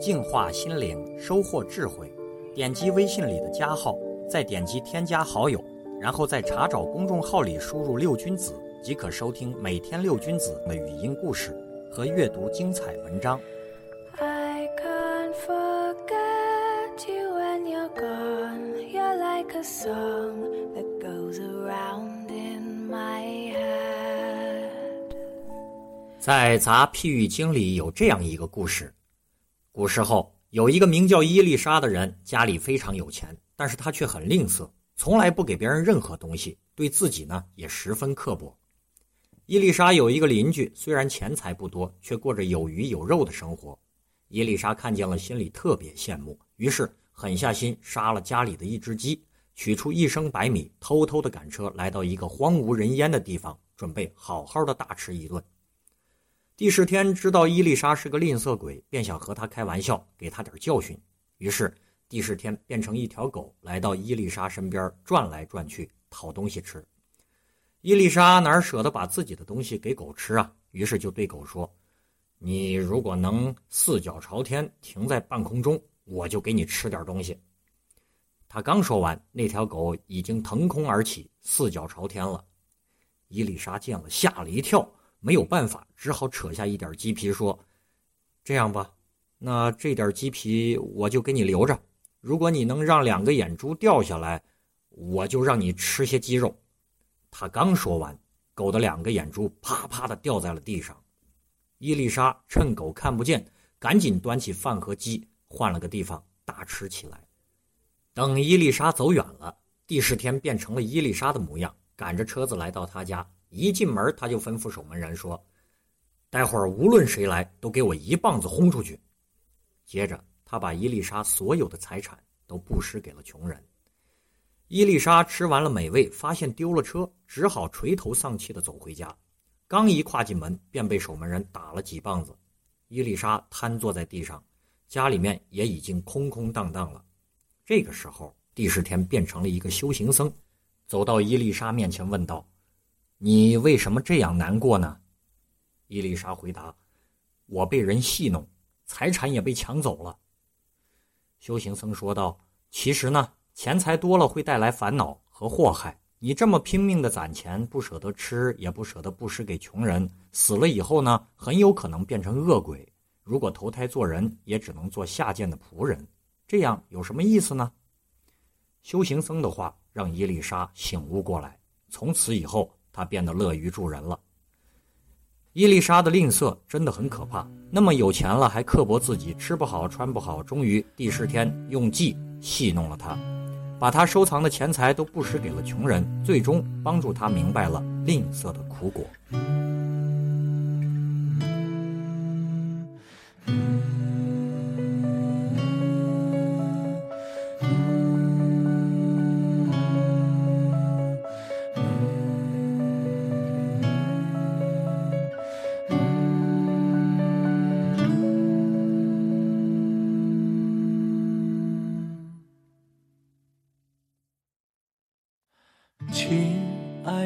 净化心灵，收获智慧。点击微信里的加号，再点击添加好友，然后在查找公众号里输入“六君子”，即可收听每天六君子的语音故事和阅读精彩文章。I can't forget you when you're gone. You're like a song that goes around in my head. 在杂譬喻经里有这样一个故事：古时候有一个名叫伊丽莎的人，家里非常有钱，但是他却很吝啬，从来不给别人任何东西，对自己呢也十分刻薄。伊丽莎有一个邻居，虽然钱财不多，却过着有鱼有肉的生活。伊丽莎看见了，心里特别羡慕，于是狠下心杀了家里的一只鸡，取出一升白米，偷偷的赶车来到一个荒无人烟的地方，准备好好的大吃一顿。帝释天知道伊丽莎是个吝啬鬼，便想和她开玩笑，给她点教训。于是帝释天变成一条狗，来到伊丽莎身边转来转去，讨东西吃。伊丽莎哪舍得把自己的东西给狗吃啊？于是就对狗说：“你如果能四脚朝天停在半空中，我就给你吃点东西。”他刚说完，那条狗已经腾空而起，四脚朝天了。伊丽莎见了，吓了一跳。没有办法，只好扯下一点鸡皮说：“这样吧，那这点鸡皮我就给你留着。如果你能让两个眼珠掉下来，我就让你吃些鸡肉。”他刚说完，狗的两个眼珠啪啪的掉在了地上。伊丽莎趁狗看不见，赶紧端起饭和鸡，换了个地方大吃起来。等伊丽莎走远了，第十天变成了伊丽莎的模样，赶着车子来到他家。一进门，他就吩咐守门人说：“待会儿无论谁来，都给我一棒子轰出去。”接着，他把伊丽莎所有的财产都布施给了穷人。伊丽莎吃完了美味，发现丢了车，只好垂头丧气的走回家。刚一跨进门，便被守门人打了几棒子。伊丽莎瘫坐在地上，家里面也已经空空荡荡了。这个时候，第十天变成了一个修行僧，走到伊丽莎面前问道。你为什么这样难过呢？伊丽莎回答：“我被人戏弄，财产也被抢走了。”修行僧说道：“其实呢，钱财多了会带来烦恼和祸害。你这么拼命的攒钱，不舍得吃，也不舍得布施给穷人，死了以后呢，很有可能变成恶鬼。如果投胎做人，也只能做下贱的仆人。这样有什么意思呢？”修行僧的话让伊丽莎醒悟过来，从此以后。他变得乐于助人了。伊丽莎的吝啬真的很可怕，那么有钱了还刻薄自己，吃不好穿不好。终于第十天用计戏弄了他，把他收藏的钱财都布施给了穷人，最终帮助他明白了吝啬的苦果。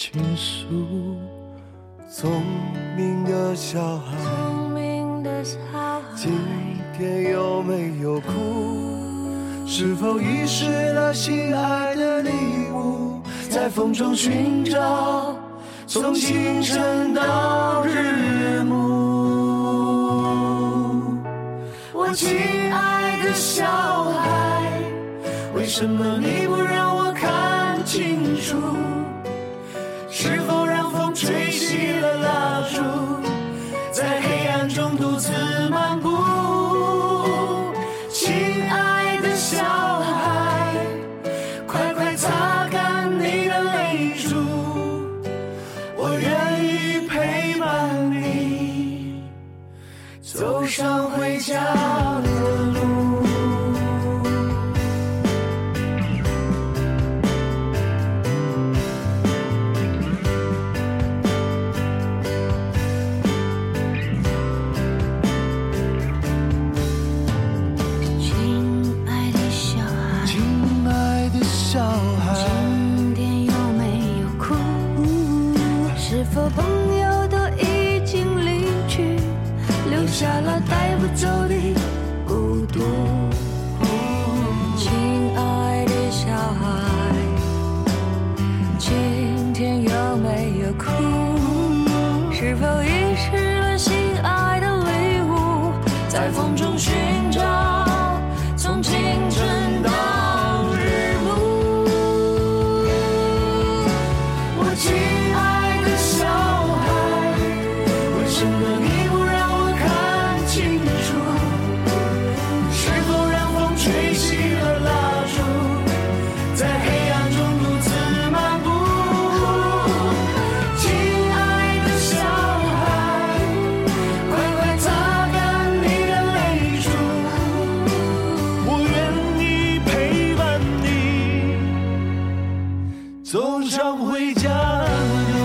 倾诉。聪明的小孩，聪明的小孩，今天有没有哭？是否遗失了心爱的礼物？在风中寻找，从清晨到日暮。我亲爱的小孩，为什么你不让我看？清楚，留下了带不走的孤独。亲爱的小孩今天有没有哭？是否遗失了心爱的礼物？在风中寻送上回家。